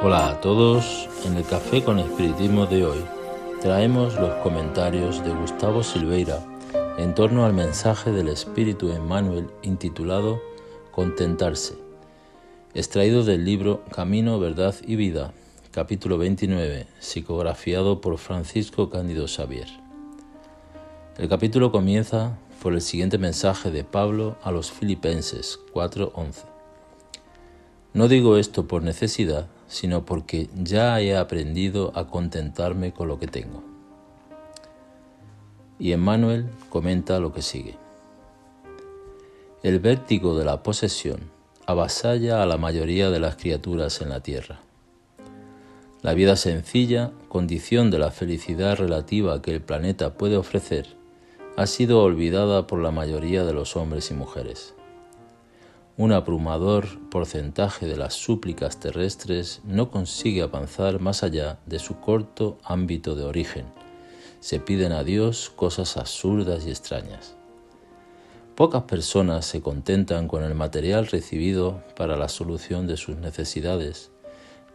Hola a todos, en el Café con Espiritismo de hoy traemos los comentarios de Gustavo Silveira en torno al mensaje del Espíritu Emmanuel intitulado Contentarse, extraído del libro Camino, Verdad y Vida, capítulo 29, psicografiado por Francisco Cándido Xavier. El capítulo comienza por el siguiente mensaje de Pablo a los Filipenses 4:11. No digo esto por necesidad, sino porque ya he aprendido a contentarme con lo que tengo. Y Emmanuel comenta lo que sigue. El vértigo de la posesión avasalla a la mayoría de las criaturas en la tierra. La vida sencilla, condición de la felicidad relativa que el planeta puede ofrecer, ha sido olvidada por la mayoría de los hombres y mujeres un abrumador porcentaje de las súplicas terrestres no consigue avanzar más allá de su corto ámbito de origen. Se piden a Dios cosas absurdas y extrañas. Pocas personas se contentan con el material recibido para la solución de sus necesidades.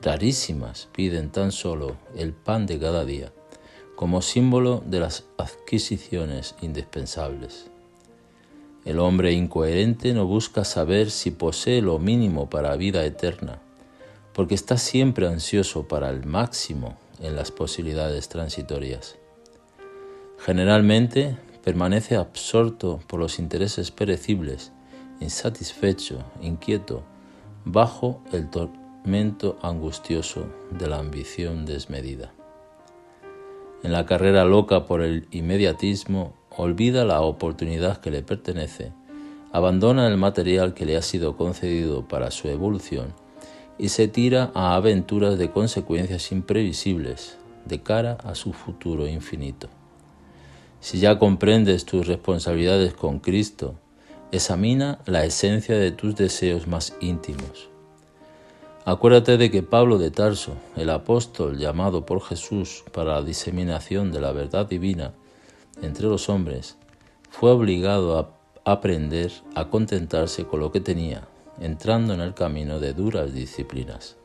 Rarísimas piden tan solo el pan de cada día como símbolo de las adquisiciones indispensables. El hombre incoherente no busca saber si posee lo mínimo para vida eterna, porque está siempre ansioso para el máximo en las posibilidades transitorias. Generalmente permanece absorto por los intereses perecibles, insatisfecho, inquieto, bajo el tormento angustioso de la ambición desmedida. En la carrera loca por el inmediatismo olvida la oportunidad que le pertenece, abandona el material que le ha sido concedido para su evolución y se tira a aventuras de consecuencias imprevisibles de cara a su futuro infinito. Si ya comprendes tus responsabilidades con Cristo, examina la esencia de tus deseos más íntimos. Acuérdate de que Pablo de Tarso, el apóstol llamado por Jesús para la diseminación de la verdad divina, entre los hombres, fue obligado a aprender a contentarse con lo que tenía, entrando en el camino de duras disciplinas.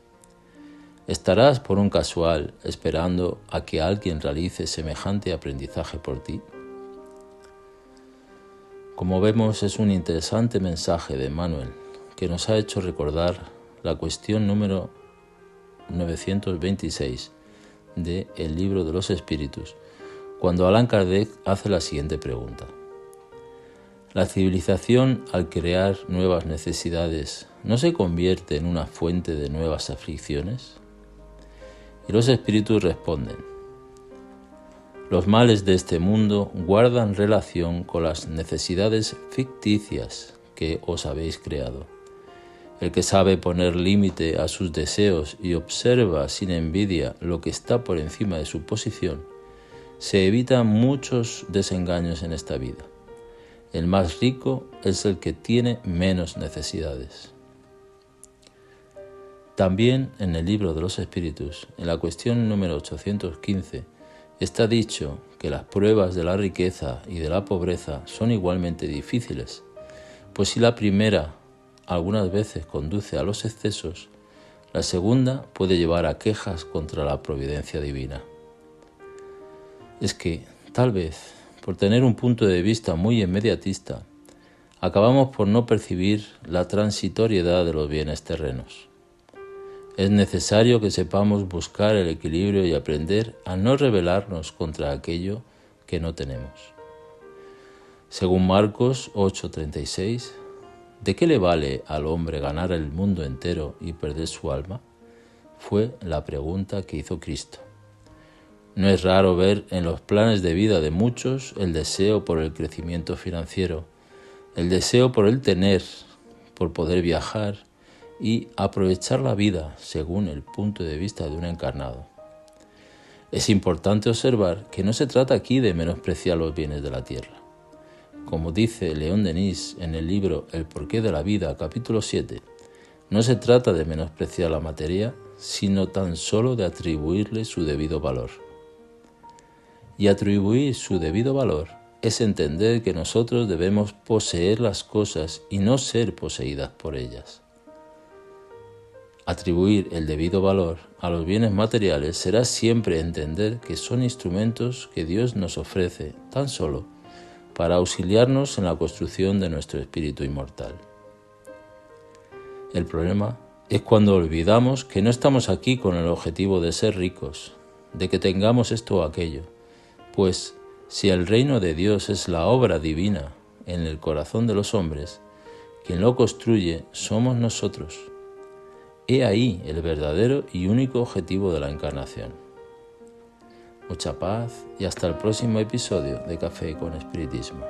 ¿Estarás por un casual esperando a que alguien realice semejante aprendizaje por ti? Como vemos es un interesante mensaje de Manuel que nos ha hecho recordar la cuestión número 926 de El libro de los espíritus, cuando Allan Kardec hace la siguiente pregunta. ¿La civilización al crear nuevas necesidades no se convierte en una fuente de nuevas aflicciones? Y los espíritus responden, los males de este mundo guardan relación con las necesidades ficticias que os habéis creado. El que sabe poner límite a sus deseos y observa sin envidia lo que está por encima de su posición, se evitan muchos desengaños en esta vida. El más rico es el que tiene menos necesidades. También en el libro de los espíritus, en la cuestión número 815, está dicho que las pruebas de la riqueza y de la pobreza son igualmente difíciles, pues si la primera algunas veces conduce a los excesos, la segunda puede llevar a quejas contra la providencia divina es que, tal vez, por tener un punto de vista muy inmediatista, acabamos por no percibir la transitoriedad de los bienes terrenos. Es necesario que sepamos buscar el equilibrio y aprender a no rebelarnos contra aquello que no tenemos. Según Marcos 8:36, ¿de qué le vale al hombre ganar el mundo entero y perder su alma? Fue la pregunta que hizo Cristo. No es raro ver en los planes de vida de muchos el deseo por el crecimiento financiero, el deseo por el tener, por poder viajar y aprovechar la vida según el punto de vista de un encarnado. Es importante observar que no se trata aquí de menospreciar los bienes de la tierra. Como dice León Denis en el libro El porqué de la vida, capítulo 7, no se trata de menospreciar la materia, sino tan solo de atribuirle su debido valor y atribuir su debido valor es entender que nosotros debemos poseer las cosas y no ser poseídas por ellas. Atribuir el debido valor a los bienes materiales será siempre entender que son instrumentos que Dios nos ofrece tan solo para auxiliarnos en la construcción de nuestro espíritu inmortal. El problema es cuando olvidamos que no estamos aquí con el objetivo de ser ricos, de que tengamos esto o aquello, pues si el reino de Dios es la obra divina en el corazón de los hombres, quien lo construye somos nosotros. He ahí el verdadero y único objetivo de la encarnación. Mucha paz y hasta el próximo episodio de Café con Espiritismo.